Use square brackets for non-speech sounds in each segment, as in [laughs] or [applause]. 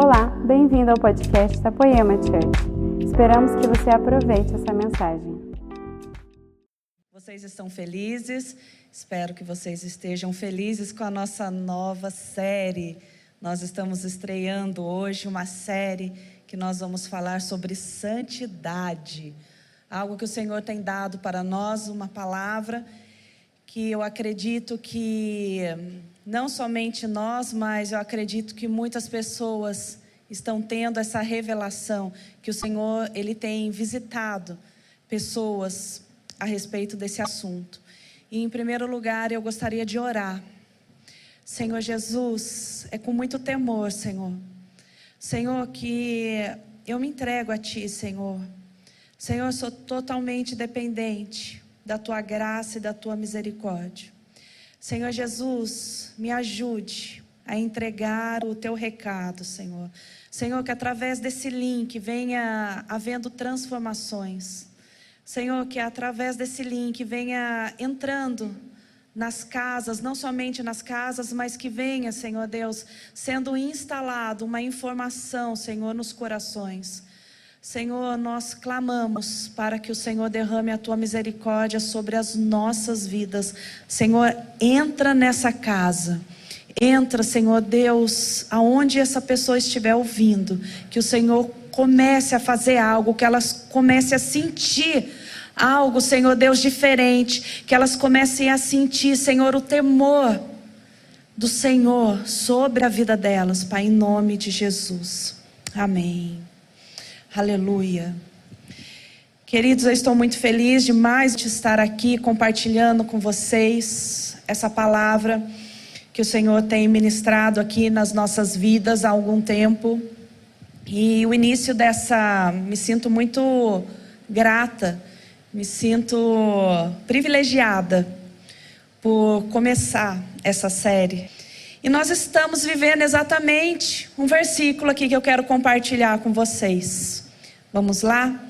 Olá, bem-vindo ao podcast da Poema Church. Esperamos que você aproveite essa mensagem. Vocês estão felizes? Espero que vocês estejam felizes com a nossa nova série. Nós estamos estreando hoje uma série que nós vamos falar sobre santidade. Algo que o Senhor tem dado para nós, uma palavra que eu acredito que não somente nós, mas eu acredito que muitas pessoas estão tendo essa revelação que o Senhor ele tem visitado pessoas a respeito desse assunto. E em primeiro lugar, eu gostaria de orar. Senhor Jesus, é com muito temor, Senhor. Senhor, que eu me entrego a ti, Senhor. Senhor, sou totalmente dependente da tua graça e da tua misericórdia. Senhor Jesus, me ajude a entregar o teu recado, Senhor. Senhor, que através desse link venha havendo transformações. Senhor, que através desse link venha entrando nas casas, não somente nas casas, mas que venha, Senhor Deus, sendo instalado uma informação, Senhor, nos corações. Senhor, nós clamamos para que o Senhor derrame a tua misericórdia sobre as nossas vidas. Senhor, entra nessa casa. Entra, Senhor Deus, aonde essa pessoa estiver ouvindo, que o Senhor comece a fazer algo, que elas comecem a sentir algo, Senhor Deus, diferente, que elas comecem a sentir, Senhor, o temor do Senhor sobre a vida delas, Pai, em nome de Jesus. Amém. Aleluia. Queridos, eu estou muito feliz demais de estar aqui compartilhando com vocês essa palavra que o Senhor tem ministrado aqui nas nossas vidas há algum tempo. E o início dessa, me sinto muito grata, me sinto privilegiada por começar essa série. E nós estamos vivendo exatamente um versículo aqui que eu quero compartilhar com vocês. Vamos lá?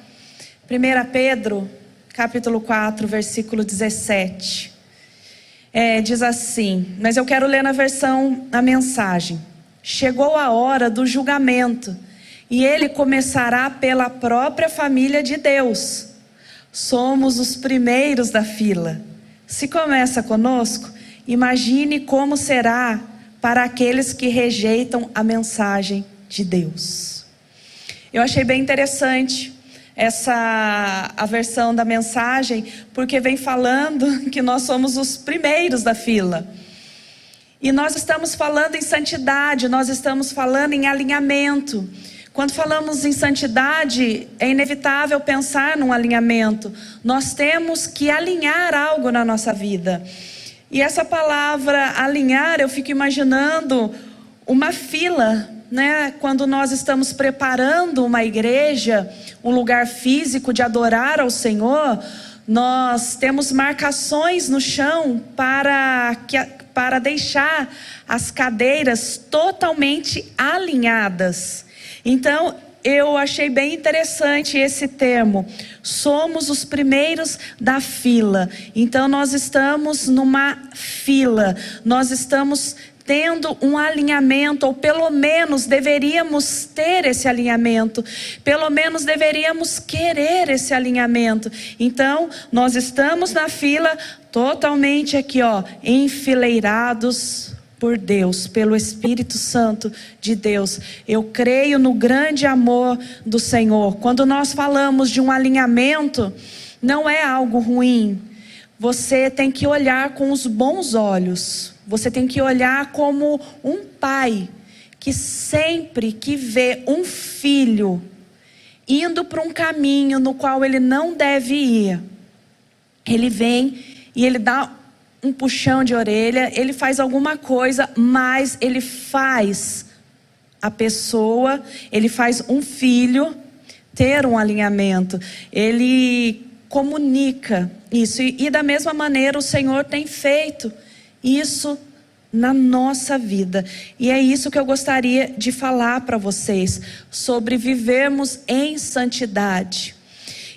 1 Pedro, capítulo 4, versículo 17. É, diz assim, mas eu quero ler na versão, na mensagem. Chegou a hora do julgamento, e ele começará pela própria família de Deus. Somos os primeiros da fila. Se começa conosco, imagine como será para aqueles que rejeitam a mensagem de Deus. Eu achei bem interessante essa a versão da mensagem, porque vem falando [laughs] que nós somos os primeiros da fila. E nós estamos falando em santidade, nós estamos falando em alinhamento. Quando falamos em santidade, é inevitável pensar num alinhamento. Nós temos que alinhar algo na nossa vida. E essa palavra alinhar, eu fico imaginando uma fila, né? Quando nós estamos preparando uma igreja, um lugar físico de adorar ao Senhor, nós temos marcações no chão para que para deixar as cadeiras totalmente alinhadas. Então, eu achei bem interessante esse termo. Somos os primeiros da fila. Então nós estamos numa fila. Nós estamos tendo um alinhamento, ou pelo menos deveríamos ter esse alinhamento, pelo menos deveríamos querer esse alinhamento. Então, nós estamos na fila totalmente aqui, ó, enfileirados por Deus, pelo Espírito Santo de Deus. Eu creio no grande amor do Senhor. Quando nós falamos de um alinhamento, não é algo ruim. Você tem que olhar com os bons olhos. Você tem que olhar como um pai que sempre que vê um filho indo para um caminho no qual ele não deve ir, ele vem e ele dá um puxão de orelha, ele faz alguma coisa, mas ele faz a pessoa, ele faz um filho ter um alinhamento. Ele comunica isso. E, e da mesma maneira o Senhor tem feito isso na nossa vida. E é isso que eu gostaria de falar para vocês sobre vivermos em santidade.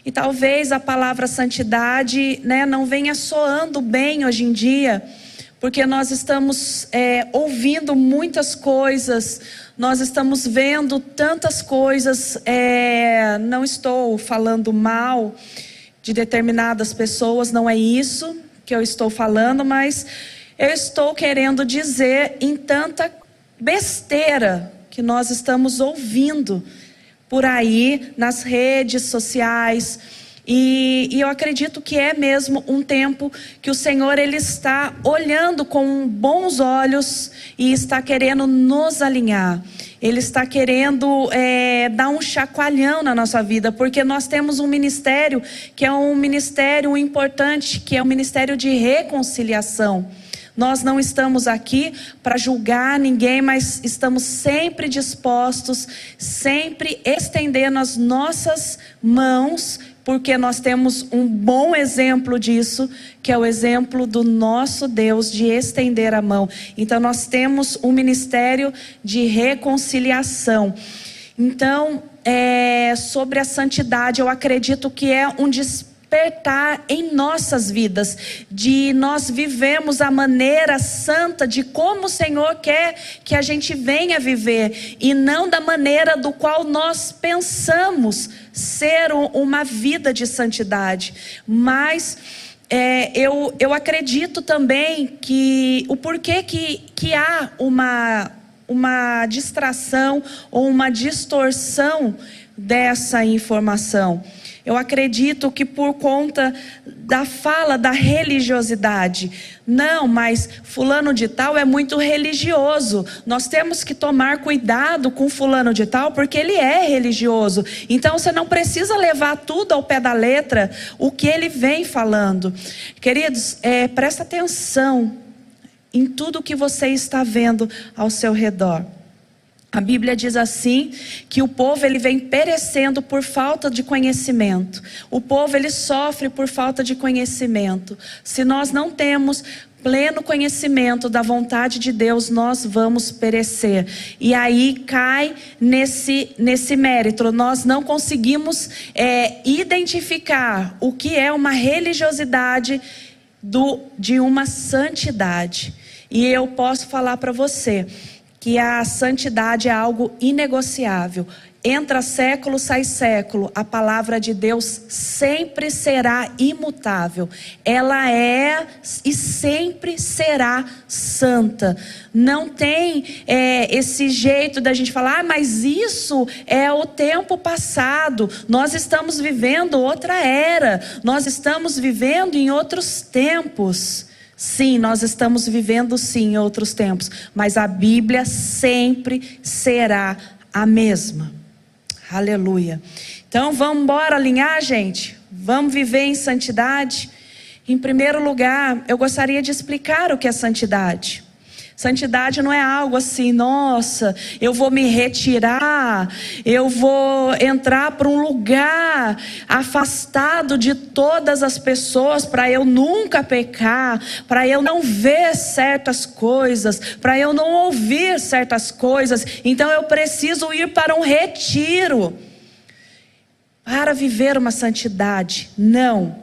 E talvez a palavra santidade né, não venha soando bem hoje em dia, porque nós estamos é, ouvindo muitas coisas, nós estamos vendo tantas coisas. É, não estou falando mal de determinadas pessoas, não é isso que eu estou falando, mas eu estou querendo dizer em tanta besteira que nós estamos ouvindo por aí nas redes sociais e, e, eu acredito que é mesmo um tempo que o Senhor ele está olhando com bons olhos e está querendo nos alinhar. Ele está querendo é, dar um chacoalhão na nossa vida, porque nós temos um ministério que é um ministério importante, que é o um ministério de reconciliação. Nós não estamos aqui para julgar ninguém, mas estamos sempre dispostos, sempre estendendo as nossas mãos porque nós temos um bom exemplo disso, que é o exemplo do nosso Deus de estender a mão. Então, nós temos um ministério de reconciliação. Então, é, sobre a santidade, eu acredito que é um despertar despertar em nossas vidas, de nós vivemos a maneira santa de como o Senhor quer que a gente venha viver e não da maneira do qual nós pensamos ser uma vida de santidade. Mas é, eu, eu acredito também que o porquê que, que há uma, uma distração ou uma distorção dessa informação. Eu acredito que por conta da fala da religiosidade. Não, mas fulano de tal é muito religioso. Nós temos que tomar cuidado com fulano de tal porque ele é religioso. Então você não precisa levar tudo ao pé da letra o que ele vem falando. Queridos, é, presta atenção em tudo que você está vendo ao seu redor. A Bíblia diz assim que o povo ele vem perecendo por falta de conhecimento. O povo ele sofre por falta de conhecimento. Se nós não temos pleno conhecimento da vontade de Deus, nós vamos perecer. E aí cai nesse, nesse mérito. Nós não conseguimos é, identificar o que é uma religiosidade do, de uma santidade. E eu posso falar para você que a santidade é algo inegociável. Entra século, sai século, a palavra de Deus sempre será imutável. Ela é e sempre será santa. Não tem é, esse jeito da gente falar, ah, mas isso é o tempo passado. Nós estamos vivendo outra era. Nós estamos vivendo em outros tempos. Sim, nós estamos vivendo sim outros tempos, mas a Bíblia sempre será a mesma. Aleluia. Então vamos embora alinhar, gente? Vamos viver em santidade? Em primeiro lugar, eu gostaria de explicar o que é santidade. Santidade não é algo assim, nossa, eu vou me retirar, eu vou entrar para um lugar afastado de todas as pessoas para eu nunca pecar, para eu não ver certas coisas, para eu não ouvir certas coisas. Então eu preciso ir para um retiro para viver uma santidade. Não.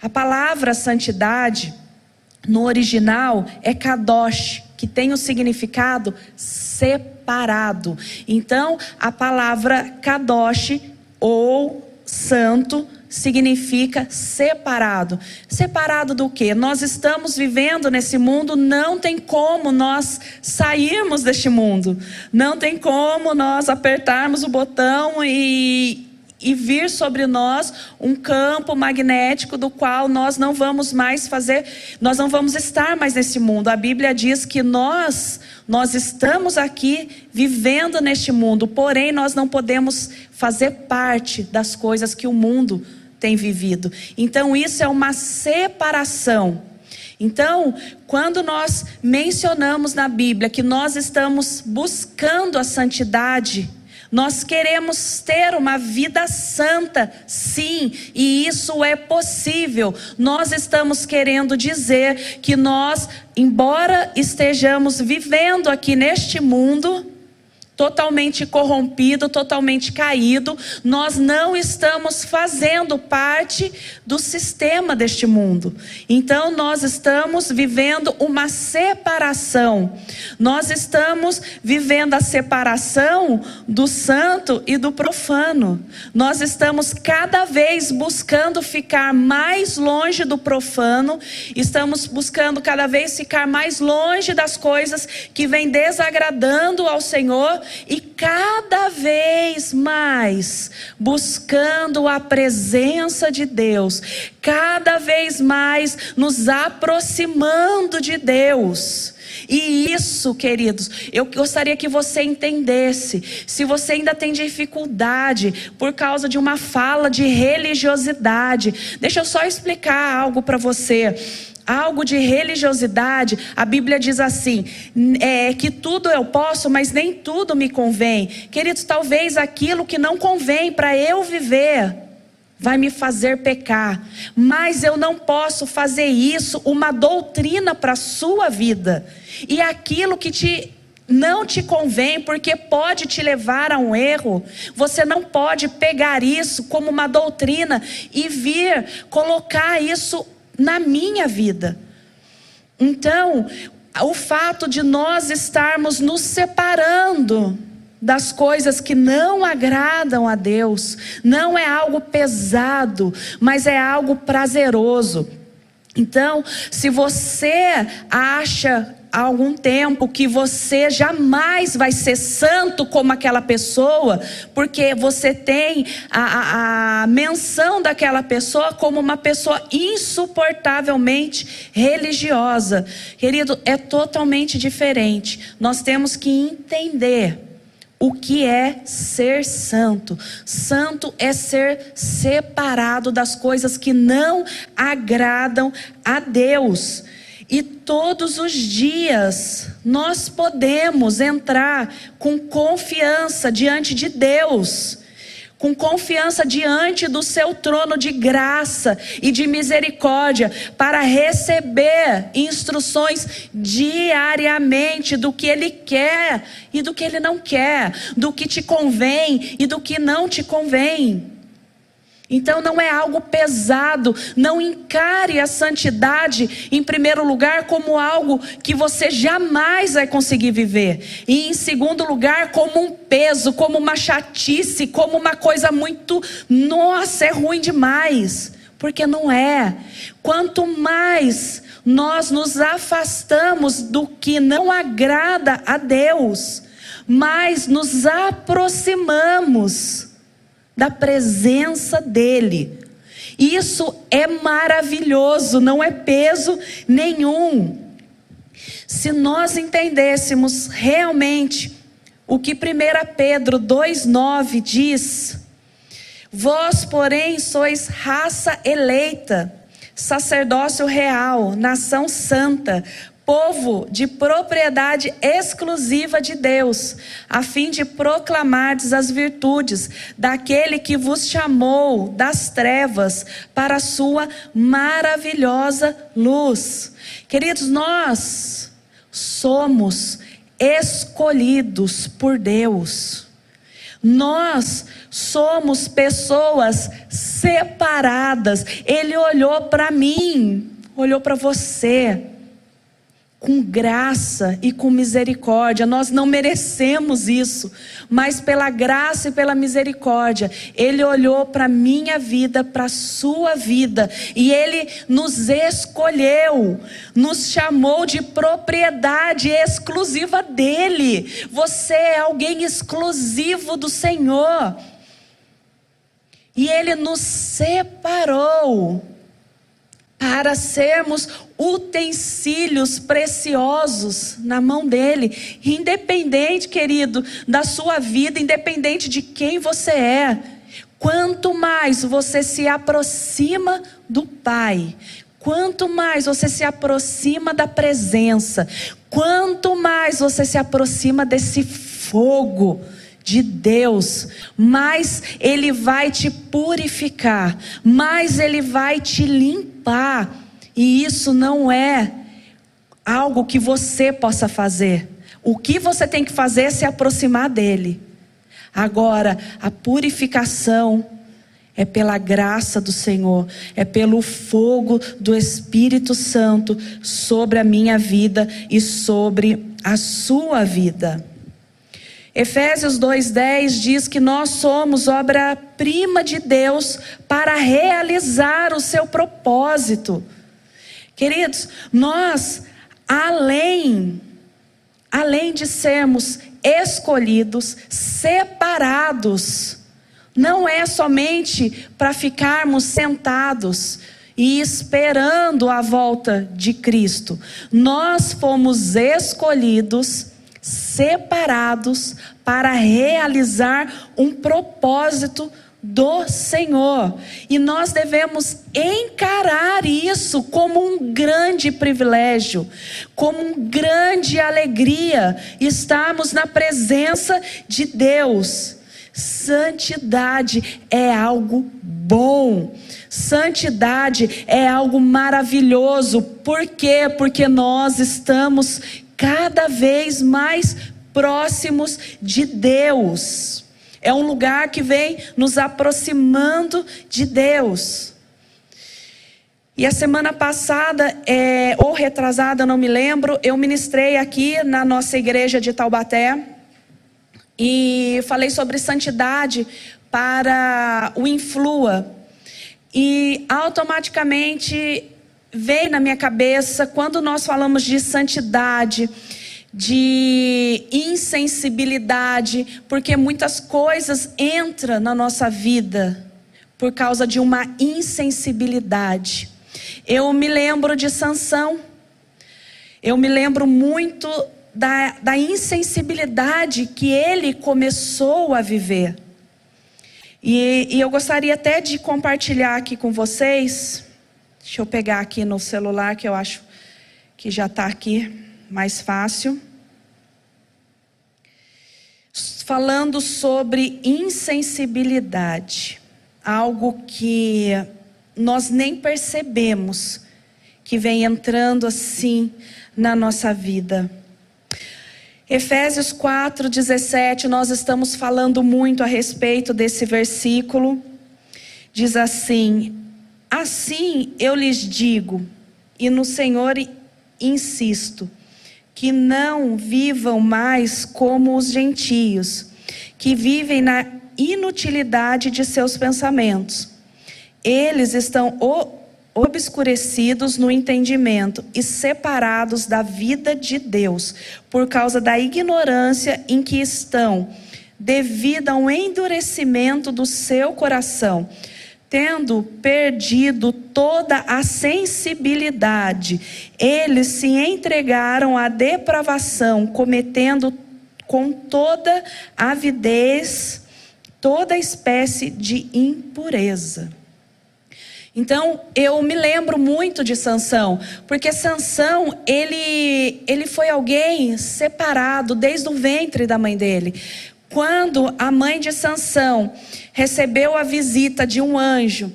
A palavra santidade no original é kadosh, que tem o significado separado. Então, a palavra kadosh ou santo significa separado. Separado do que? Nós estamos vivendo nesse mundo, não tem como nós sairmos deste mundo. Não tem como nós apertarmos o botão e e vir sobre nós um campo magnético do qual nós não vamos mais fazer, nós não vamos estar mais nesse mundo. A Bíblia diz que nós nós estamos aqui vivendo neste mundo, porém nós não podemos fazer parte das coisas que o mundo tem vivido. Então isso é uma separação. Então, quando nós mencionamos na Bíblia que nós estamos buscando a santidade, nós queremos ter uma vida santa, sim, e isso é possível. Nós estamos querendo dizer que nós, embora estejamos vivendo aqui neste mundo, totalmente corrompido, totalmente caído, nós não estamos fazendo parte do sistema deste mundo. Então nós estamos vivendo uma separação. Nós estamos vivendo a separação do santo e do profano. Nós estamos cada vez buscando ficar mais longe do profano, estamos buscando cada vez ficar mais longe das coisas que vêm desagradando ao Senhor e cada vez mais buscando a presença de Deus, cada vez mais nos aproximando de Deus. E isso, queridos, eu gostaria que você entendesse. Se você ainda tem dificuldade por causa de uma fala de religiosidade, deixa eu só explicar algo para você algo de religiosidade, a Bíblia diz assim: é, que tudo eu posso, mas nem tudo me convém. Queridos, talvez aquilo que não convém para eu viver vai me fazer pecar, mas eu não posso fazer isso uma doutrina para a sua vida. E aquilo que te não te convém, porque pode te levar a um erro. Você não pode pegar isso como uma doutrina e vir colocar isso na minha vida. Então, o fato de nós estarmos nos separando das coisas que não agradam a Deus, não é algo pesado, mas é algo prazeroso. Então, se você acha há algum tempo que você jamais vai ser santo como aquela pessoa, porque você tem a, a, a, menção daquela pessoa como uma pessoa insuportavelmente religiosa. Querido, é totalmente diferente. Nós temos que entender o que é ser santo. Santo é ser separado das coisas que não agradam a Deus. E todos os dias nós podemos entrar com confiança diante de Deus, com confiança diante do seu trono de graça e de misericórdia, para receber instruções diariamente do que Ele quer e do que Ele não quer, do que te convém e do que não te convém. Então não é algo pesado. Não encare a santidade, em primeiro lugar, como algo que você jamais vai conseguir viver. E em segundo lugar, como um peso, como uma chatice, como uma coisa muito. Nossa, é ruim demais. Porque não é. Quanto mais nós nos afastamos do que não agrada a Deus, mais nos aproximamos da presença dele. Isso é maravilhoso, não é peso nenhum. Se nós entendêssemos realmente o que 1 Pedro 2,9 diz: Vós, porém, sois raça eleita, sacerdócio real, nação santa, povo de propriedade exclusiva de Deus, a fim de proclamardes as virtudes daquele que vos chamou das trevas para a sua maravilhosa luz. Queridos, nós somos escolhidos por Deus. Nós somos pessoas separadas. Ele olhou para mim, olhou para você com graça e com misericórdia. Nós não merecemos isso, mas pela graça e pela misericórdia, Ele olhou para a minha vida, para a sua vida, e Ele nos escolheu, nos chamou de propriedade exclusiva dEle. Você é alguém exclusivo do Senhor. E Ele nos separou para sermos utensílios preciosos na mão dele, independente, querido, da sua vida, independente de quem você é. Quanto mais você se aproxima do Pai, quanto mais você se aproxima da presença, quanto mais você se aproxima desse fogo, de Deus, mais Ele vai te purificar, mais Ele vai te limpar. E isso não é algo que você possa fazer. O que você tem que fazer é se aproximar dele. Agora, a purificação é pela graça do Senhor, é pelo fogo do Espírito Santo sobre a minha vida e sobre a sua vida. Efésios 2:10 diz que nós somos obra-prima de Deus para realizar o seu propósito. Queridos, nós além além de sermos escolhidos, separados, não é somente para ficarmos sentados e esperando a volta de Cristo. Nós fomos escolhidos, separados para realizar um propósito do Senhor. E nós devemos encarar isso como um grande privilégio, como uma grande alegria estarmos na presença de Deus. Santidade é algo bom. Santidade é algo maravilhoso. Por quê? Porque nós estamos cada vez mais próximos de Deus. É um lugar que vem nos aproximando de Deus. E a semana passada, é, ou retrasada, não me lembro, eu ministrei aqui na nossa igreja de Taubaté e falei sobre santidade para o Influa. E automaticamente veio na minha cabeça, quando nós falamos de santidade, de insensibilidade, porque muitas coisas entram na nossa vida por causa de uma insensibilidade. Eu me lembro de Sansão. Eu me lembro muito da, da insensibilidade que ele começou a viver. E, e eu gostaria até de compartilhar aqui com vocês. Deixa eu pegar aqui no celular, que eu acho que já está aqui mais fácil. Falando sobre insensibilidade, algo que nós nem percebemos que vem entrando assim na nossa vida. Efésios 4, 17, nós estamos falando muito a respeito desse versículo. Diz assim: Assim eu lhes digo, e no Senhor insisto, que não vivam mais como os gentios, que vivem na inutilidade de seus pensamentos. Eles estão obscurecidos no entendimento e separados da vida de Deus, por causa da ignorância em que estão, devido ao endurecimento do seu coração, tendo perdido toda a sensibilidade, eles se entregaram à depravação, cometendo com toda avidez toda espécie de impureza. Então, eu me lembro muito de Sansão, porque Sansão, ele, ele foi alguém separado desde o ventre da mãe dele. Quando a mãe de Sansão recebeu a visita de um anjo,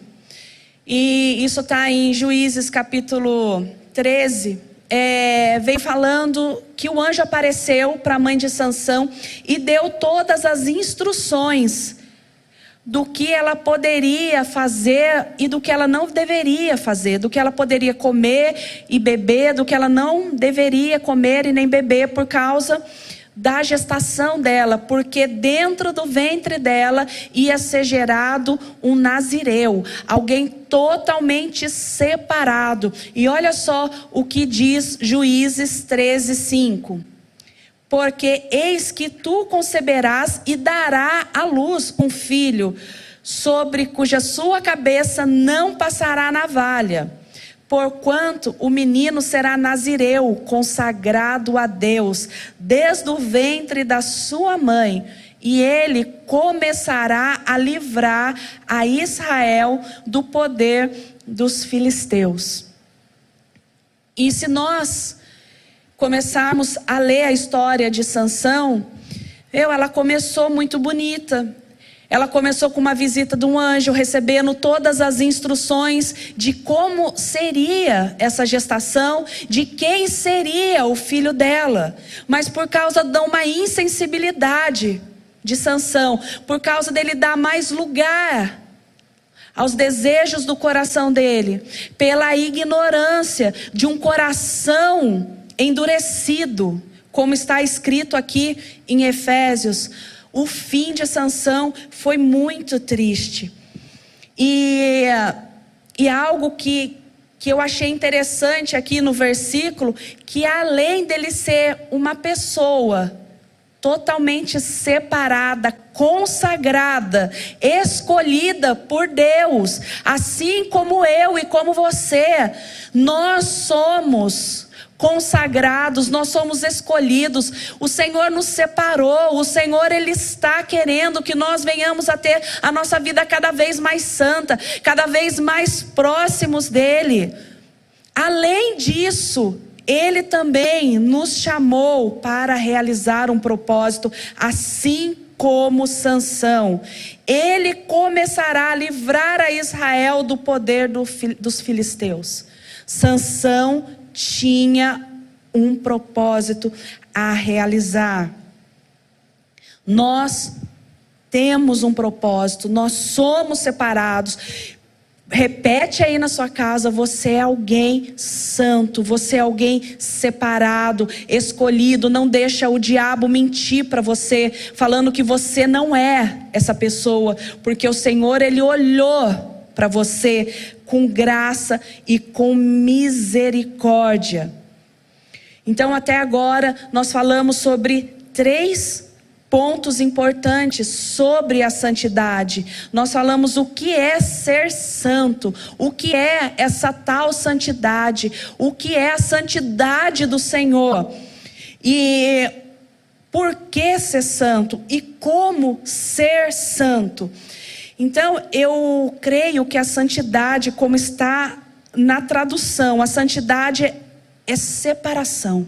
e isso está em Juízes capítulo 13, é, vem falando que o anjo apareceu para a mãe de Sansão e deu todas as instruções do que ela poderia fazer e do que ela não deveria fazer, do que ela poderia comer e beber, do que ela não deveria comer e nem beber por causa da gestação dela, porque dentro do ventre dela ia ser gerado um nazireu, alguém totalmente separado. E olha só o que diz Juízes 13, 5. Porque eis que tu conceberás e dará à luz um filho, sobre cuja sua cabeça não passará navalha. Porquanto o menino será nazireu, consagrado a Deus, desde o ventre da sua mãe, e ele começará a livrar a Israel do poder dos filisteus. E se nós começarmos a ler a história de Sansão, eu, ela começou muito bonita. Ela começou com uma visita de um anjo, recebendo todas as instruções de como seria essa gestação, de quem seria o filho dela. Mas por causa de uma insensibilidade de Sansão, por causa dele dar mais lugar aos desejos do coração dele, pela ignorância de um coração endurecido, como está escrito aqui em Efésios o fim de Sansão foi muito triste. E, e algo que, que eu achei interessante aqui no versículo, que além dele ser uma pessoa totalmente separada, consagrada, escolhida por Deus, assim como eu e como você, nós somos consagrados, nós somos escolhidos. O Senhor nos separou, o Senhor ele está querendo que nós venhamos a ter a nossa vida cada vez mais santa, cada vez mais próximos dele. Além disso, ele também nos chamou para realizar um propósito, assim como Sansão. Ele começará a livrar a Israel do poder do, dos filisteus. Sansão tinha um propósito a realizar. Nós temos um propósito, nós somos separados. Repete aí na sua casa: você é alguém santo, você é alguém separado, escolhido. Não deixa o diabo mentir para você, falando que você não é essa pessoa, porque o Senhor, Ele olhou para você com graça e com misericórdia. Então, até agora, nós falamos sobre três pontos importantes sobre a santidade. Nós falamos o que é ser santo, o que é essa tal santidade, o que é a santidade do Senhor. E por que ser santo e como ser santo. Então, eu creio que a santidade, como está na tradução, a santidade é separação.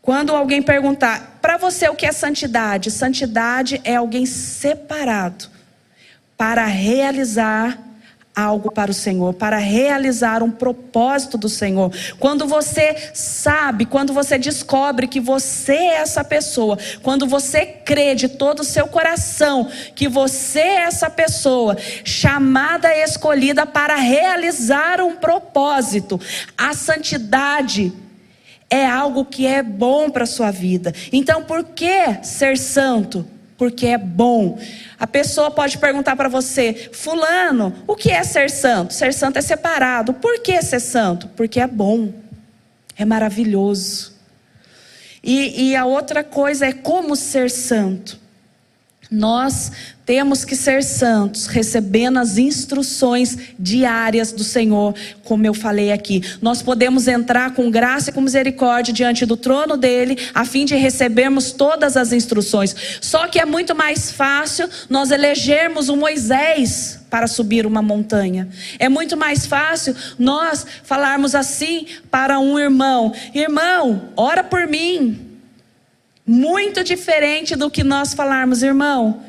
Quando alguém perguntar, para você o que é santidade? Santidade é alguém separado para realizar algo para o Senhor, para realizar um propósito do Senhor. Quando você sabe, quando você descobre que você é essa pessoa, quando você crê de todo o seu coração que você é essa pessoa chamada e escolhida para realizar um propósito, a santidade é algo que é bom para a sua vida. Então, por que ser santo? Porque é bom. A pessoa pode perguntar para você, Fulano, o que é ser santo? Ser santo é separado. Por que ser santo? Porque é bom, é maravilhoso. E, e a outra coisa é como ser santo. Nós temos que ser santos, recebendo as instruções diárias do Senhor, como eu falei aqui. Nós podemos entrar com graça e com misericórdia diante do trono dele, a fim de recebermos todas as instruções. Só que é muito mais fácil nós elegermos um Moisés para subir uma montanha. É muito mais fácil nós falarmos assim para um irmão: irmão, ora por mim. Muito diferente do que nós falarmos, irmão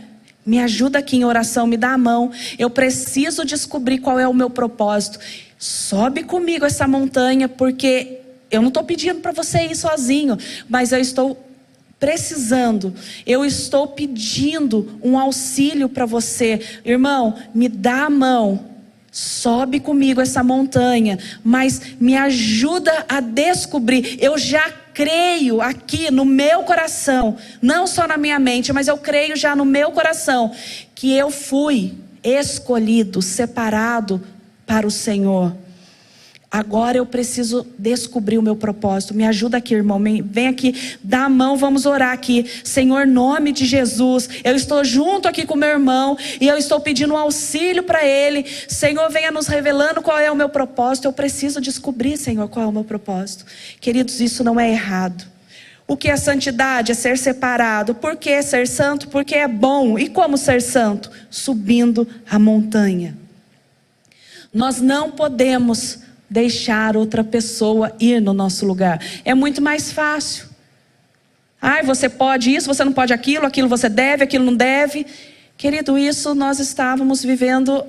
me ajuda aqui em oração, me dá a mão. Eu preciso descobrir qual é o meu propósito. Sobe comigo essa montanha, porque eu não estou pedindo para você ir sozinho, mas eu estou precisando, eu estou pedindo um auxílio para você. Irmão, me dá a mão. Sobe comigo essa montanha, mas me ajuda a descobrir. Eu já creio aqui no meu coração, não só na minha mente, mas eu creio já no meu coração, que eu fui escolhido, separado para o Senhor. Agora eu preciso descobrir o meu propósito. Me ajuda aqui, irmão. Vem aqui, dá a mão, vamos orar aqui. Senhor, nome de Jesus. Eu estou junto aqui com meu irmão e eu estou pedindo um auxílio para ele. Senhor, venha nos revelando qual é o meu propósito. Eu preciso descobrir, Senhor, qual é o meu propósito. Queridos, isso não é errado. O que é santidade? É ser separado. Por que ser santo? Porque é bom. E como ser santo? Subindo a montanha. Nós não podemos deixar outra pessoa ir no nosso lugar. É muito mais fácil. Ai, você pode isso, você não pode aquilo, aquilo você deve, aquilo não deve. Querido, isso nós estávamos vivendo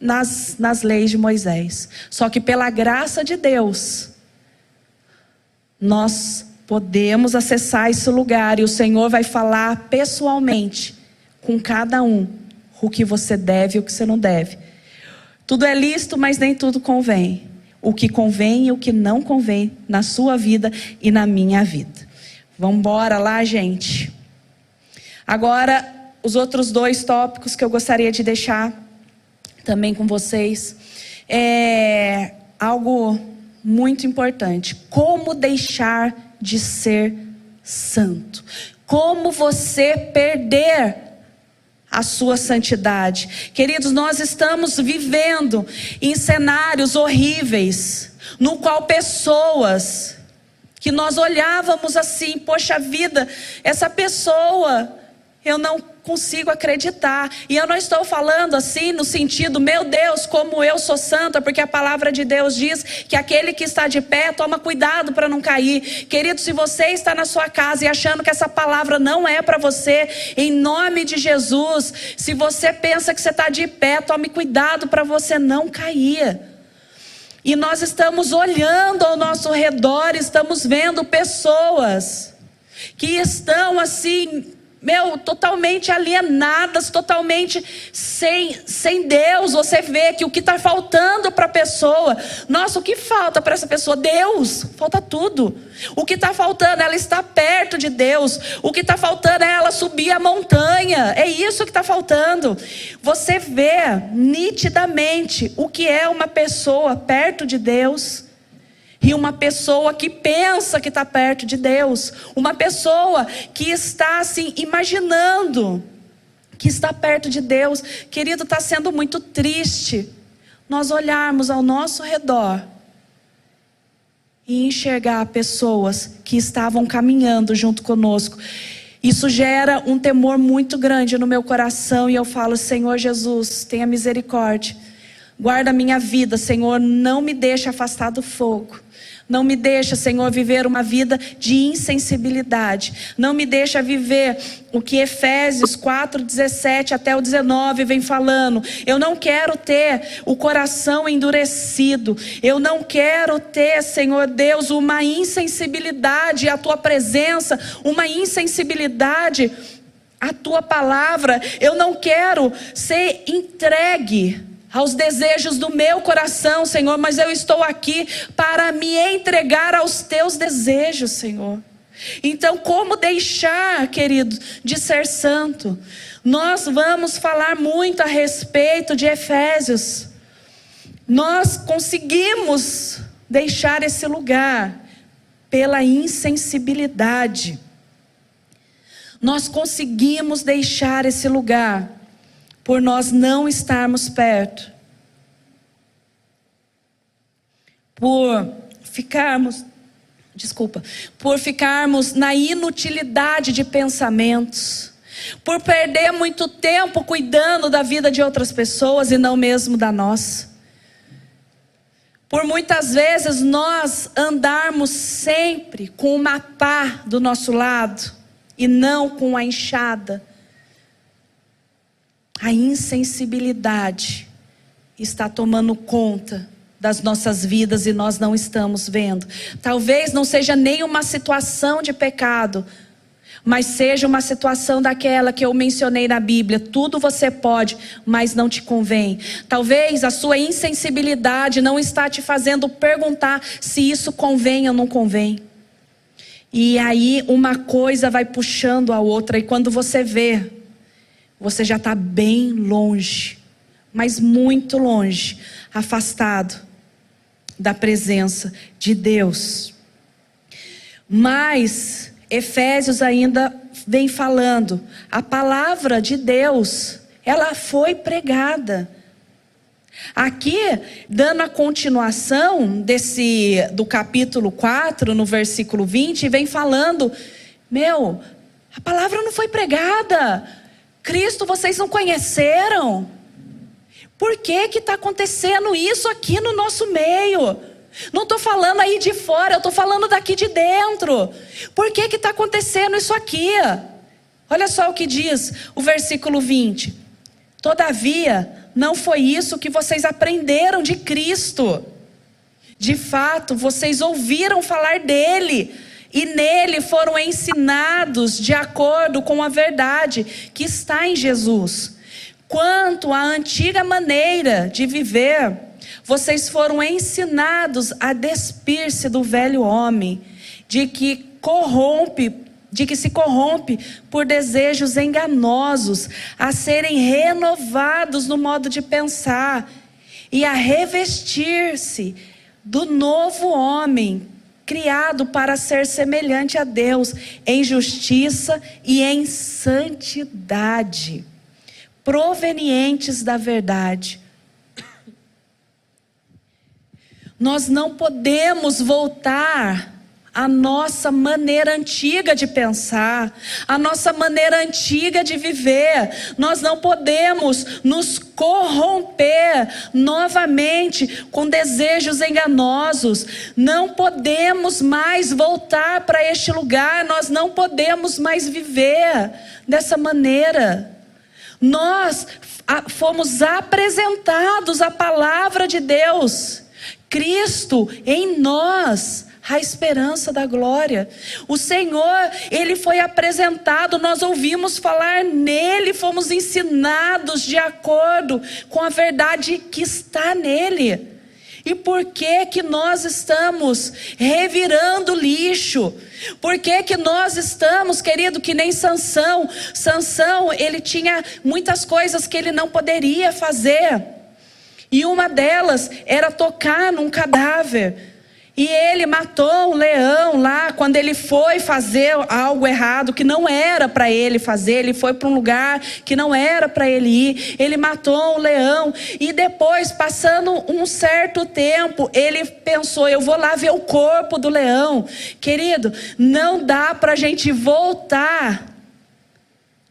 nas, nas leis de Moisés. Só que pela graça de Deus, nós podemos acessar esse lugar e o Senhor vai falar pessoalmente com cada um o que você deve e o que você não deve. Tudo é lícito, mas nem tudo convém. O que convém e o que não convém na sua vida e na minha vida. Vamos embora lá, gente. Agora, os outros dois tópicos que eu gostaria de deixar também com vocês é algo muito importante. Como deixar de ser santo? Como você perder a sua santidade. Queridos, nós estamos vivendo em cenários horríveis, no qual pessoas que nós olhávamos assim, poxa vida, essa pessoa eu não consigo acreditar. E eu não estou falando assim no sentido, meu Deus, como eu sou santa, porque a palavra de Deus diz que aquele que está de pé toma cuidado para não cair. Querido, se você está na sua casa e achando que essa palavra não é para você, em nome de Jesus, se você pensa que você está de pé, tome cuidado para você não cair. E nós estamos olhando ao nosso redor, estamos vendo pessoas que estão assim meu, totalmente alienadas, totalmente sem, sem Deus. Você vê que o que está faltando para a pessoa, nossa, o que falta para essa pessoa? Deus, falta tudo. O que está faltando? Ela está perto de Deus. O que está faltando é ela subir a montanha. É isso que está faltando. Você vê nitidamente o que é uma pessoa perto de Deus e uma pessoa que pensa que está perto de Deus, uma pessoa que está assim imaginando que está perto de Deus, querido, está sendo muito triste nós olharmos ao nosso redor e enxergar pessoas que estavam caminhando junto conosco. Isso gera um temor muito grande no meu coração e eu falo: Senhor Jesus, tenha misericórdia. Guarda a minha vida, Senhor, não me deixe afastar do fogo. Não me deixa, Senhor, viver uma vida de insensibilidade. Não me deixa viver o que Efésios 4, 17 até o 19 vem falando. Eu não quero ter o coração endurecido. Eu não quero ter, Senhor Deus, uma insensibilidade à tua presença, uma insensibilidade à tua palavra. Eu não quero ser entregue aos desejos do meu coração, Senhor, mas eu estou aqui para me entregar aos teus desejos, Senhor. Então, como deixar, querido, de ser santo? Nós vamos falar muito a respeito de Efésios. Nós conseguimos deixar esse lugar pela insensibilidade. Nós conseguimos deixar esse lugar por nós não estarmos perto, por ficarmos, desculpa, por ficarmos na inutilidade de pensamentos, por perder muito tempo cuidando da vida de outras pessoas e não mesmo da nossa. Por muitas vezes nós andarmos sempre com uma pá do nosso lado e não com a enxada a insensibilidade está tomando conta das nossas vidas e nós não estamos vendo. Talvez não seja nem uma situação de pecado, mas seja uma situação daquela que eu mencionei na Bíblia. Tudo você pode, mas não te convém. Talvez a sua insensibilidade não está te fazendo perguntar se isso convém ou não convém. E aí uma coisa vai puxando a outra, e quando você vê, você já está bem longe, mas muito longe, afastado da presença de Deus. Mas Efésios ainda vem falando, a palavra de Deus, ela foi pregada. Aqui, dando a continuação desse do capítulo 4, no versículo 20, vem falando: Meu, a palavra não foi pregada, Cristo vocês não conheceram? Por que que está acontecendo isso aqui no nosso meio? Não estou falando aí de fora, eu estou falando daqui de dentro. Por que que está acontecendo isso aqui? Olha só o que diz o versículo 20. Todavia, não foi isso que vocês aprenderam de Cristo. De fato, vocês ouviram falar dele e nele foram ensinados de acordo com a verdade que está em Jesus. Quanto à antiga maneira de viver, vocês foram ensinados a despir-se do velho homem, de que corrompe de que se corrompe por desejos enganosos, a serem renovados no modo de pensar e a revestir-se do novo homem, criado para ser semelhante a Deus em justiça e em santidade, provenientes da verdade. Nós não podemos voltar a nossa maneira antiga de pensar, a nossa maneira antiga de viver. Nós não podemos nos corromper novamente com desejos enganosos. Não podemos mais voltar para este lugar, nós não podemos mais viver dessa maneira. Nós fomos apresentados a palavra de Deus, Cristo em nós a esperança da glória. O Senhor, ele foi apresentado, nós ouvimos falar nele, fomos ensinados de acordo com a verdade que está nele. E por que que nós estamos revirando lixo? Por que que nós estamos, querido, que nem Sansão? Sansão, ele tinha muitas coisas que ele não poderia fazer. E uma delas era tocar num cadáver. E ele matou um leão lá quando ele foi fazer algo errado que não era para ele fazer. Ele foi para um lugar que não era para ele ir. Ele matou um leão. E depois, passando um certo tempo, ele pensou: eu vou lá ver o corpo do leão. Querido, não dá para a gente voltar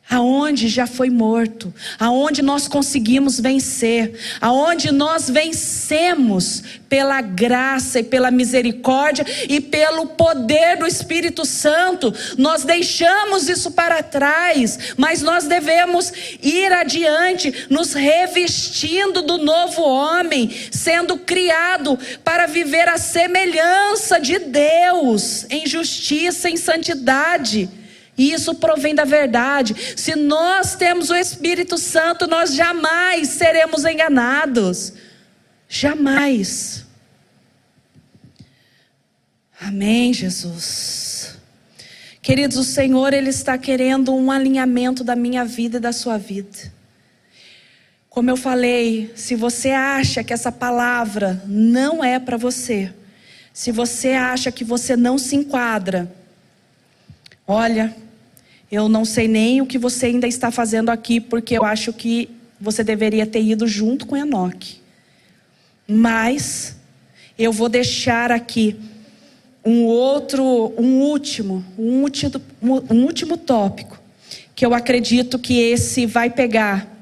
aonde já foi morto, aonde nós conseguimos vencer, aonde nós vencemos pela graça e pela misericórdia e pelo poder do Espírito Santo. Nós deixamos isso para trás, mas nós devemos ir adiante, nos revestindo do novo homem, sendo criado para viver a semelhança de Deus, em justiça, em santidade. E isso provém da verdade. Se nós temos o Espírito Santo, nós jamais seremos enganados. Jamais. Amém, Jesus. Queridos, o Senhor, Ele está querendo um alinhamento da minha vida e da sua vida. Como eu falei, se você acha que essa palavra não é para você, se você acha que você não se enquadra, olha, eu não sei nem o que você ainda está fazendo aqui, porque eu acho que você deveria ter ido junto com Enoque. Mas eu vou deixar aqui um outro, um último, um último, um último tópico que eu acredito que esse vai pegar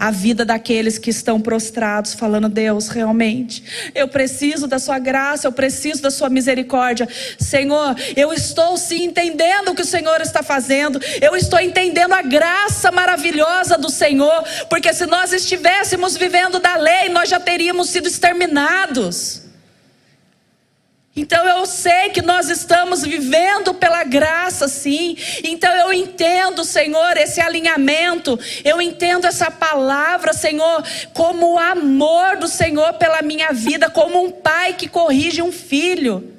a vida daqueles que estão prostrados, falando: Deus, realmente, eu preciso da Sua graça, eu preciso da Sua misericórdia. Senhor, eu estou sim entendendo o que o Senhor está fazendo, eu estou entendendo a graça maravilhosa do Senhor, porque se nós estivéssemos vivendo da lei, nós já teríamos sido exterminados. Então eu sei que nós estamos vivendo pela graça, sim. Então eu entendo, Senhor, esse alinhamento. Eu entendo essa palavra, Senhor, como o amor do Senhor pela minha vida, como um pai que corrige um filho.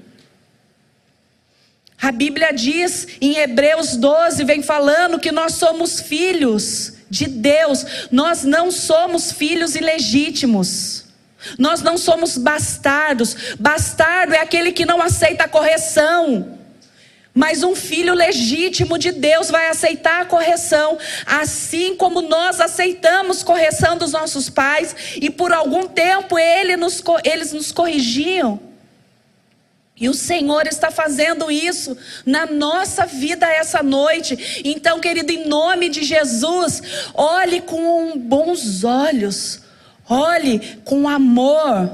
A Bíblia diz em Hebreus 12, vem falando que nós somos filhos de Deus, nós não somos filhos ilegítimos. Nós não somos bastardos. Bastardo é aquele que não aceita a correção. Mas um filho legítimo de Deus vai aceitar a correção, assim como nós aceitamos correção dos nossos pais, e por algum tempo ele nos, eles nos corrigiam. E o Senhor está fazendo isso na nossa vida essa noite. Então, querido, em nome de Jesus, olhe com bons olhos Olhe com amor.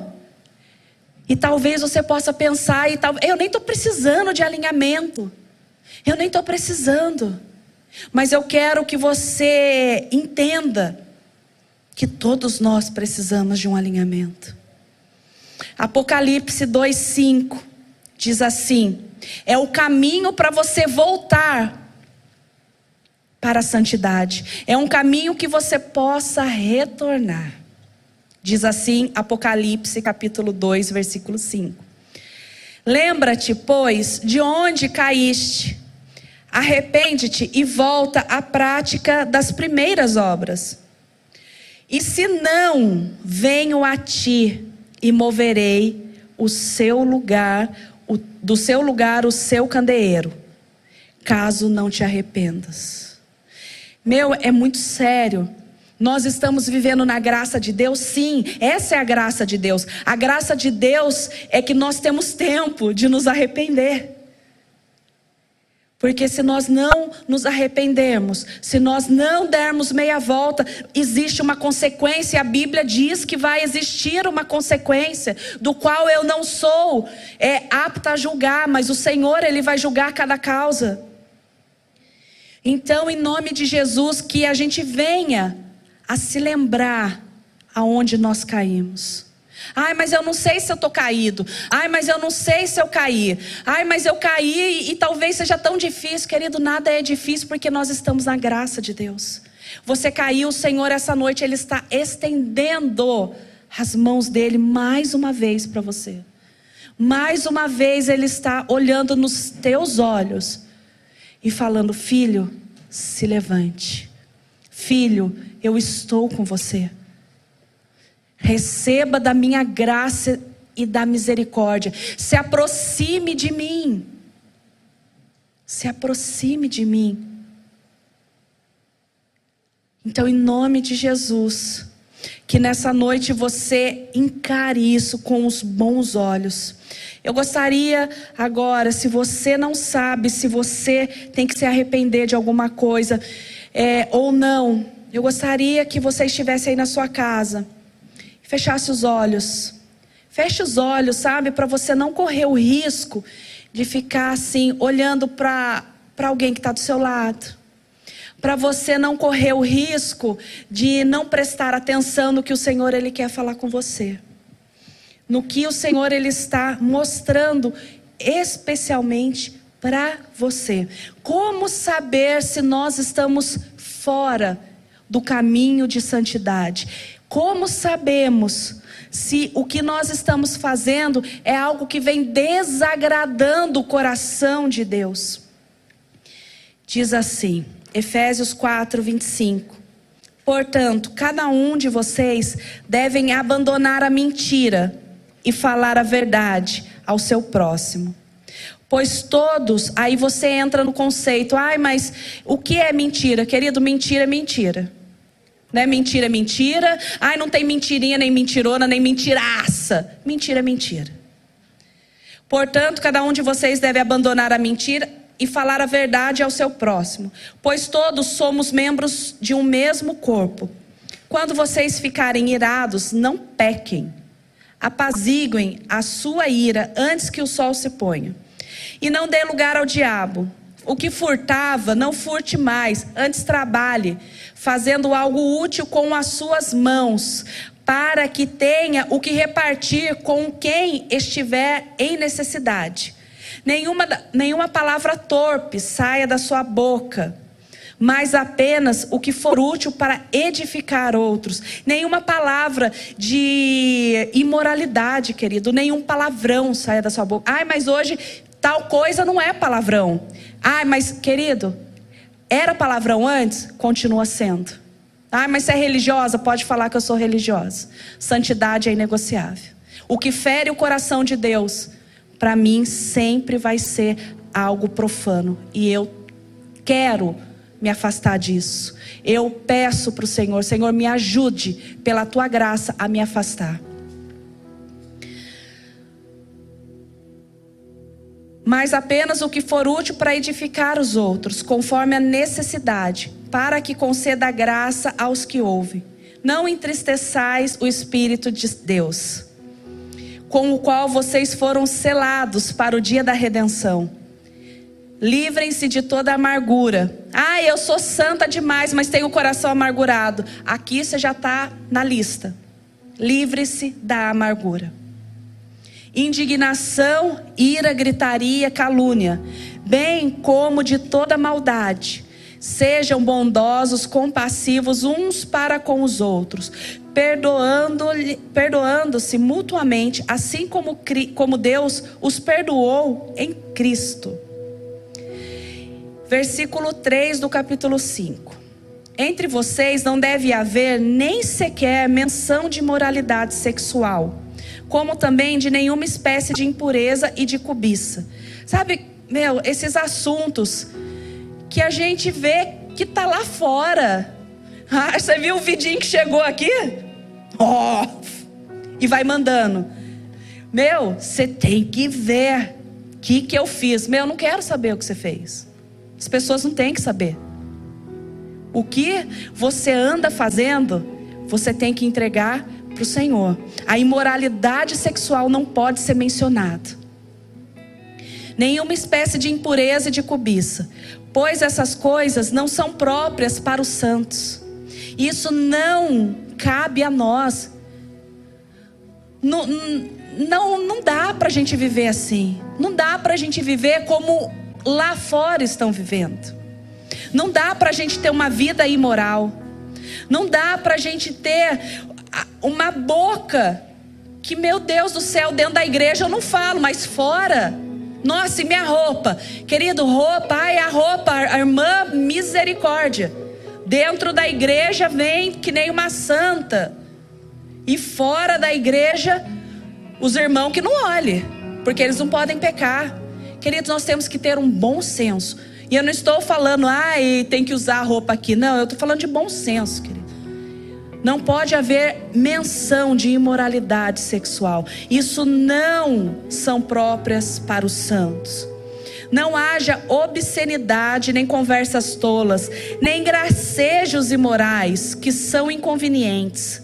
E talvez você possa pensar, e tal, eu nem estou precisando de alinhamento. Eu nem estou precisando. Mas eu quero que você entenda que todos nós precisamos de um alinhamento. Apocalipse 2:5 diz assim: é o caminho para você voltar para a santidade. É um caminho que você possa retornar. Diz assim Apocalipse capítulo 2, versículo 5. Lembra-te, pois, de onde caíste. Arrepende-te e volta à prática das primeiras obras. E se não, venho a ti e moverei o seu lugar, o, do seu lugar o seu candeeiro, caso não te arrependas. Meu, é muito sério. Nós estamos vivendo na graça de Deus, sim, essa é a graça de Deus. A graça de Deus é que nós temos tempo de nos arrepender. Porque se nós não nos arrependermos, se nós não dermos meia volta, existe uma consequência. A Bíblia diz que vai existir uma consequência, do qual eu não sou é, apta a julgar, mas o Senhor ele vai julgar cada causa. Então, em nome de Jesus, que a gente venha a se lembrar aonde nós caímos. Ai, mas eu não sei se eu estou caído. Ai, mas eu não sei se eu caí. Ai, mas eu caí e, e talvez seja tão difícil. Querido, nada é difícil porque nós estamos na graça de Deus. Você caiu, o Senhor, essa noite, Ele está estendendo as mãos dele mais uma vez para você. Mais uma vez Ele está olhando nos teus olhos e falando: Filho, se levante. Filho, eu estou com você. Receba da minha graça e da misericórdia. Se aproxime de mim. Se aproxime de mim. Então, em nome de Jesus, que nessa noite você encare isso com os bons olhos. Eu gostaria agora, se você não sabe se você tem que se arrepender de alguma coisa é, ou não, eu gostaria que você estivesse aí na sua casa fechasse os olhos. Feche os olhos, sabe, para você não correr o risco de ficar assim, olhando para alguém que está do seu lado. Para você não correr o risco de não prestar atenção no que o Senhor ele quer falar com você. No que o Senhor ele está mostrando especialmente para você. Como saber se nós estamos fora do caminho de santidade? Como sabemos se o que nós estamos fazendo é algo que vem desagradando o coração de Deus? Diz assim, Efésios 4, 25. Portanto, cada um de vocês devem abandonar a mentira e falar a verdade ao seu próximo. Pois todos, aí você entra no conceito, ai, mas o que é mentira? Querido, mentira é mentira. Né? Mentira é mentira. Ai, não tem mentirinha, nem mentirona, nem mentiraça. Mentira é mentira. Portanto, cada um de vocês deve abandonar a mentira e falar a verdade ao seu próximo, pois todos somos membros de um mesmo corpo. Quando vocês ficarem irados, não pequem. Apaziguem a sua ira antes que o sol se ponha. E não dê lugar ao diabo. O que furtava, não furte mais, antes trabalhe, fazendo algo útil com as suas mãos, para que tenha o que repartir com quem estiver em necessidade. Nenhuma, nenhuma palavra torpe saia da sua boca, mas apenas o que for útil para edificar outros. Nenhuma palavra de imoralidade, querido, nenhum palavrão saia da sua boca. Ai, mas hoje tal coisa não é palavrão. Ah, mas querido, era palavrão antes? Continua sendo. Ah, mas se é religiosa, pode falar que eu sou religiosa. Santidade é inegociável. O que fere o coração de Deus, para mim, sempre vai ser algo profano. E eu quero me afastar disso. Eu peço para o Senhor, Senhor, me ajude, pela tua graça, a me afastar. Mas apenas o que for útil para edificar os outros, conforme a necessidade, para que conceda graça aos que ouvem. Não entristeçais o Espírito de Deus, com o qual vocês foram selados para o dia da redenção. Livrem-se de toda amargura. Ah, eu sou santa demais, mas tenho o coração amargurado. Aqui você já está na lista. Livre-se da amargura. Indignação, ira, gritaria, calúnia, bem como de toda maldade. Sejam bondosos, compassivos uns para com os outros, perdoando-se perdoando mutuamente, assim como, como Deus os perdoou em Cristo. Versículo 3 do capítulo 5. Entre vocês não deve haver nem sequer menção de moralidade sexual, como também de nenhuma espécie de impureza e de cobiça. Sabe, meu, esses assuntos que a gente vê que tá lá fora. Ah, você viu o vidinho que chegou aqui? Ó, oh, e vai mandando. Meu, você tem que ver o que, que eu fiz. Meu, eu não quero saber o que você fez. As pessoas não têm que saber. O que você anda fazendo, você tem que entregar para o Senhor. A imoralidade sexual não pode ser mencionada. Nenhuma espécie de impureza e de cobiça, pois essas coisas não são próprias para os santos. Isso não cabe a nós. Não, não, não dá para a gente viver assim. Não dá para a gente viver como lá fora estão vivendo. Não dá para a gente ter uma vida imoral. Não dá para a gente ter uma boca que, meu Deus do céu, dentro da igreja eu não falo, mas fora. Nossa, e minha roupa? Querido, roupa, ai, a roupa, a irmã, misericórdia. Dentro da igreja vem que nem uma santa. E fora da igreja, os irmãos que não olhem, porque eles não podem pecar. Queridos, nós temos que ter um bom senso. E eu não estou falando, ai, tem que usar a roupa aqui. Não, eu estou falando de bom senso, querido. Não pode haver menção de imoralidade sexual. Isso não são próprias para os santos. Não haja obscenidade, nem conversas tolas, nem gracejos imorais, que são inconvenientes.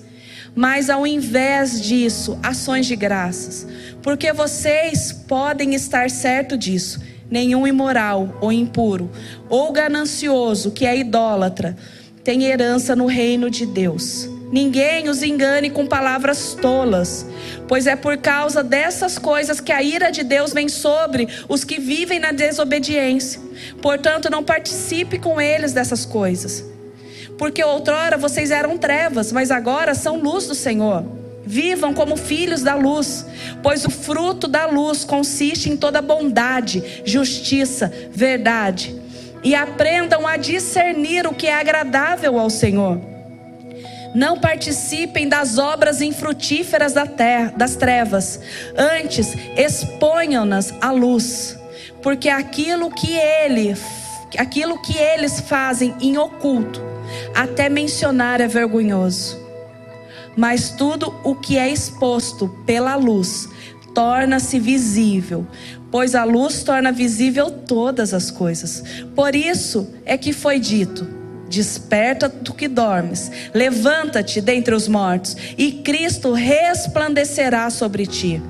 Mas ao invés disso, ações de graças porque vocês podem estar certo disso. Nenhum imoral ou impuro ou ganancioso que é idólatra tem herança no reino de Deus. Ninguém os engane com palavras tolas, pois é por causa dessas coisas que a ira de Deus vem sobre os que vivem na desobediência. Portanto, não participe com eles dessas coisas. Porque outrora vocês eram trevas, mas agora são luz do Senhor. Vivam como filhos da luz, pois o fruto da luz consiste em toda bondade, justiça, verdade. E aprendam a discernir o que é agradável ao Senhor. Não participem das obras infrutíferas da terra, das trevas, antes exponham-nas à luz, porque aquilo que ele, aquilo que eles fazem em oculto, até mencionar é vergonhoso mas tudo o que é exposto pela luz torna-se visível, pois a luz torna visível todas as coisas. Por isso é que foi dito: Desperta tu que dormes, levanta-te dentre os mortos, e Cristo resplandecerá sobre ti.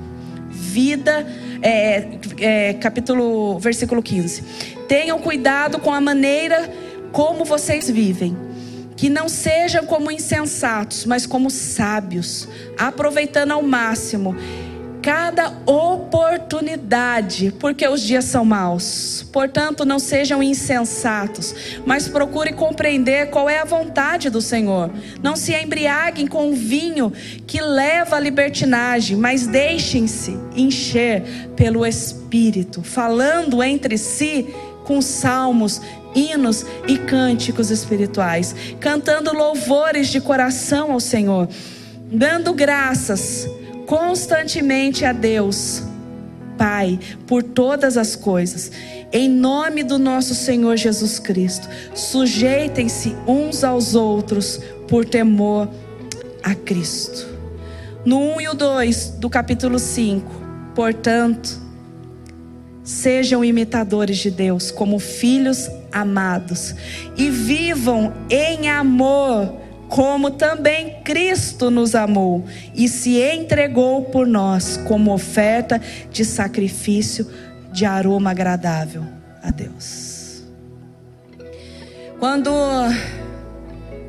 Vida, é, é, capítulo, versículo 15. Tenham cuidado com a maneira como vocês vivem que não sejam como insensatos, mas como sábios, aproveitando ao máximo cada oportunidade, porque os dias são maus. Portanto, não sejam insensatos, mas procure compreender qual é a vontade do Senhor. Não se embriaguem com vinho que leva à libertinagem, mas deixem-se encher pelo Espírito, falando entre si com salmos, hinos e cânticos espirituais, cantando louvores de coração ao Senhor, dando graças constantemente a Deus, Pai, por todas as coisas. Em nome do nosso Senhor Jesus Cristo, sujeitem-se uns aos outros por temor a Cristo. No 1 e o 2 do capítulo 5, portanto, Sejam imitadores de Deus como filhos amados e vivam em amor, como também Cristo nos amou e se entregou por nós como oferta de sacrifício de aroma agradável a Deus. Quando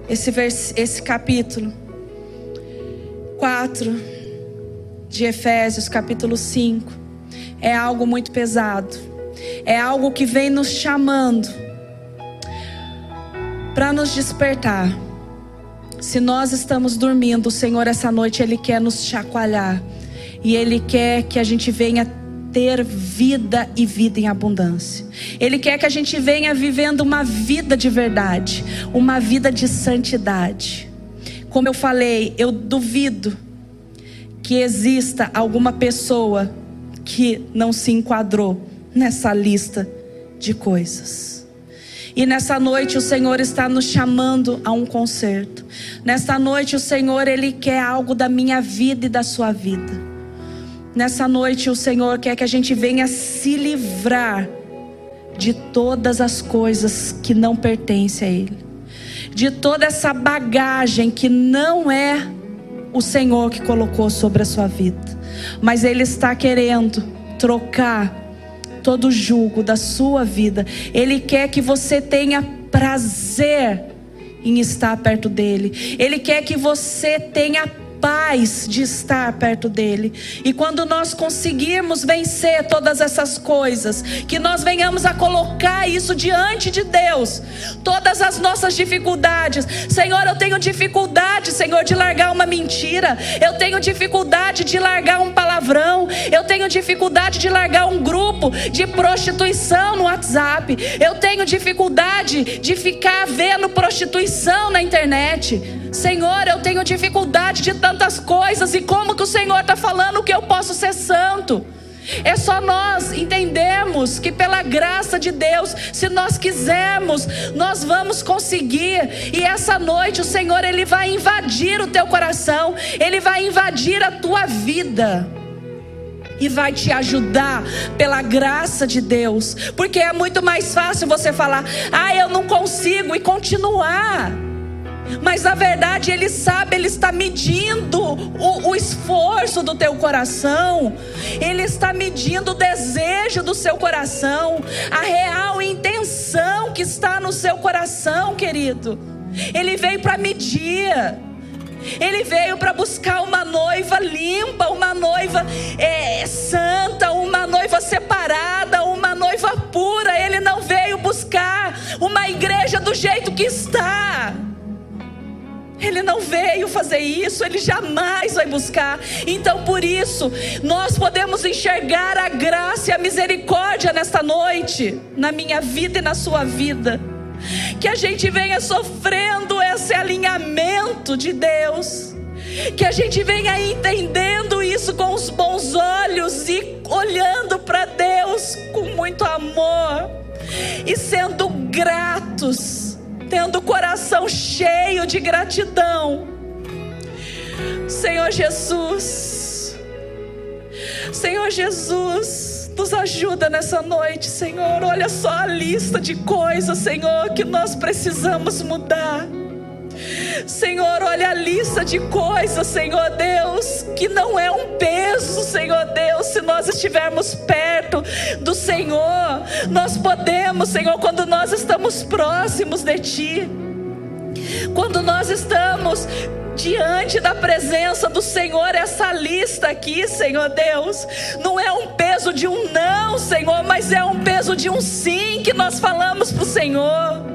esse, vers, esse capítulo 4 de Efésios, capítulo 5, é algo muito pesado, é algo que vem nos chamando para nos despertar. Se nós estamos dormindo, o Senhor essa noite ele quer nos chacoalhar e ele quer que a gente venha ter vida e vida em abundância. Ele quer que a gente venha vivendo uma vida de verdade, uma vida de santidade. Como eu falei, eu duvido que exista alguma pessoa que não se enquadrou nessa lista de coisas. E nessa noite o Senhor está nos chamando a um concerto. Nesta noite o Senhor ele quer algo da minha vida e da sua vida. Nessa noite, o Senhor quer que a gente venha se livrar de todas as coisas que não pertencem a Ele, de toda essa bagagem que não é o Senhor que colocou sobre a sua vida, mas Ele está querendo trocar todo o jugo da sua vida. Ele quer que você tenha prazer em estar perto dele. Ele quer que você tenha paz de estar perto dele. E quando nós conseguirmos vencer todas essas coisas, que nós venhamos a colocar isso diante de Deus, todas as nossas dificuldades. Senhor, eu tenho dificuldade, Senhor, de largar uma mentira. Eu tenho dificuldade de largar um palavrão. Eu tenho dificuldade de largar um grupo de prostituição no WhatsApp. Eu tenho dificuldade de ficar vendo prostituição na internet. Senhor, eu tenho dificuldade de tantas coisas e como que o Senhor está falando que eu posso ser santo? É só nós entendermos que pela graça de Deus, se nós quisermos, nós vamos conseguir. E essa noite o Senhor ele vai invadir o teu coração, ele vai invadir a tua vida. E vai te ajudar pela graça de Deus, porque é muito mais fácil você falar, ah, eu não consigo, e continuar. Mas na verdade Ele sabe, Ele está medindo o, o, esforço do teu coração, Ele está medindo o desejo do seu coração, a real intenção que está no seu coração, querido. Ele veio para medir. Ele veio para buscar uma noiva limpa, uma noiva é, santa, uma noiva separada, uma noiva pura. Ele não veio buscar uma igreja do jeito que está. Ele não veio fazer isso, ele jamais vai buscar. Então, por isso, nós podemos enxergar a graça e a misericórdia nesta noite, na minha vida e na sua vida. Que a gente venha sofrendo esse alinhamento de Deus. Que a gente venha entendendo isso com os bons olhos e olhando para Deus com muito amor e sendo gratos tendo o coração cheio de gratidão. Senhor Jesus, Senhor Jesus, nos ajuda nessa noite, Senhor. Olha só a lista de coisas, Senhor, que nós precisamos mudar. Senhor, olha a lista de coisas, Senhor Deus, que não é um peso, Senhor Deus, se nós estivermos perto do Senhor, nós podemos, Senhor, quando nós estamos próximos de Ti, quando nós estamos diante da presença do Senhor, essa lista aqui, Senhor Deus, não é um peso de um não, Senhor, mas é um peso de um sim que nós falamos para o Senhor.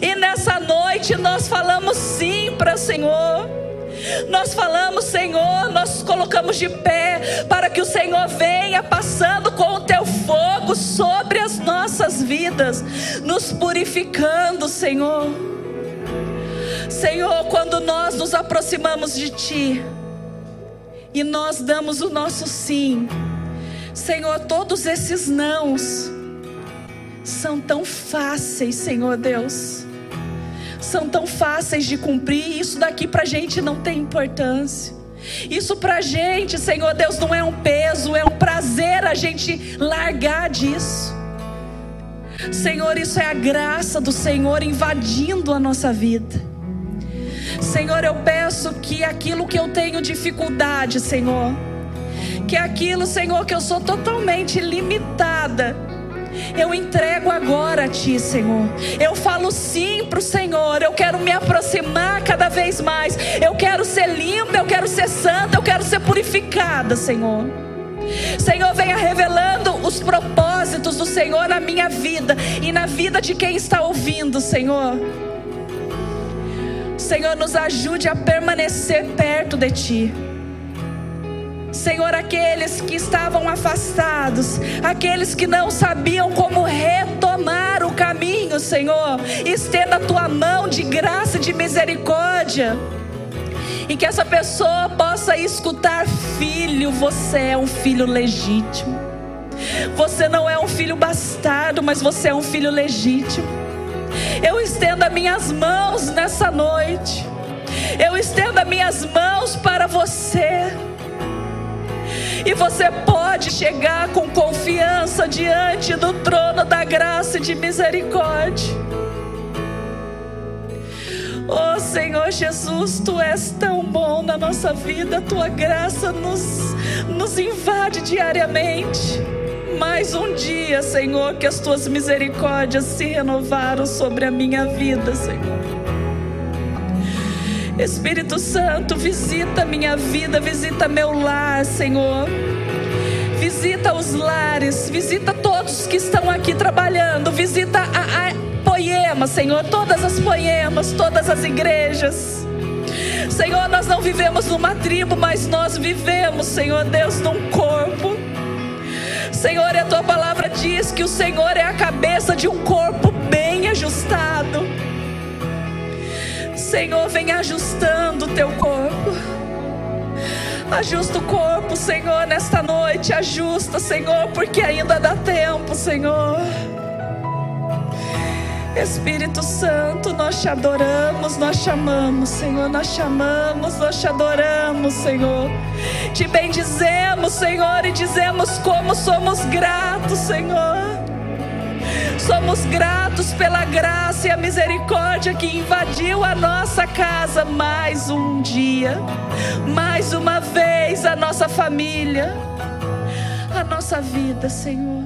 E nessa noite nós falamos sim para o Senhor. Nós falamos, Senhor, nós colocamos de pé para que o Senhor venha passando com o teu fogo sobre as nossas vidas, nos purificando, Senhor. Senhor, quando nós nos aproximamos de Ti e nós damos o nosso sim, Senhor, todos esses nãos são tão fáceis, Senhor Deus. São tão fáceis de cumprir. Isso daqui para a gente não tem importância. Isso para a gente, Senhor Deus, não é um peso, é um prazer a gente largar disso. Senhor, isso é a graça do Senhor invadindo a nossa vida. Senhor, eu peço que aquilo que eu tenho dificuldade, Senhor, que aquilo, Senhor, que eu sou totalmente limitada, Eu entrego agora a Ti, Senhor. Eu falo sim para o Senhor. Eu quero me aproximar cada vez mais. Eu quero ser limpa, eu quero ser santa, eu quero ser purificada, Senhor. Senhor, venha revelando os propósitos do Senhor na minha vida e na vida de quem está ouvindo, Senhor. Senhor, nos ajude a permanecer perto de Ti. Senhor, aqueles que estavam afastados, aqueles que não sabiam como retomar o caminho, Senhor, estenda a tua mão de graça e de misericórdia. E que essa pessoa possa escutar: Filho, você é um filho legítimo. Você não é um filho bastardo, mas você é um filho legítimo. Eu estendo as minhas mãos nessa noite. Eu estendo as minhas mãos para você. E você pode chegar com confiança diante do trono da graça e de misericórdia. Oh Senhor Jesus, Tu és tão bom na nossa vida, Tua graça nos, nos invade diariamente. Mais um dia, Senhor, que as Tuas misericórdias se renovaram sobre a minha vida, Senhor. Espírito Santo, visita minha vida, visita meu lar, Senhor. Visita os lares, visita todos que estão aqui trabalhando, visita a, a Poema, Senhor, todas as poemas, todas as igrejas. Senhor, nós não vivemos numa tribo, mas nós vivemos, Senhor Deus, num corpo. Senhor, a tua palavra diz que o Senhor é a cabeça de um corpo bem ajustado. Senhor, vem ajustando o teu corpo. Ajusta o corpo, Senhor, nesta noite. Ajusta, Senhor, porque ainda dá tempo, Senhor. Espírito Santo, nós te adoramos, nós chamamos, Senhor, nós chamamos, nós te adoramos, Senhor. Te bendizemos, Senhor, e dizemos como somos gratos, Senhor. Somos gratos pela graça e a misericórdia que invadiu a nossa casa mais um dia, mais uma vez a nossa família, a nossa vida, Senhor.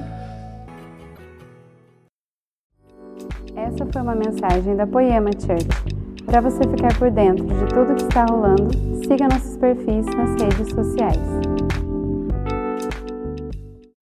Essa foi uma mensagem da Poema Church. Para você ficar por dentro de tudo que está rolando, siga nossos perfis nas redes sociais.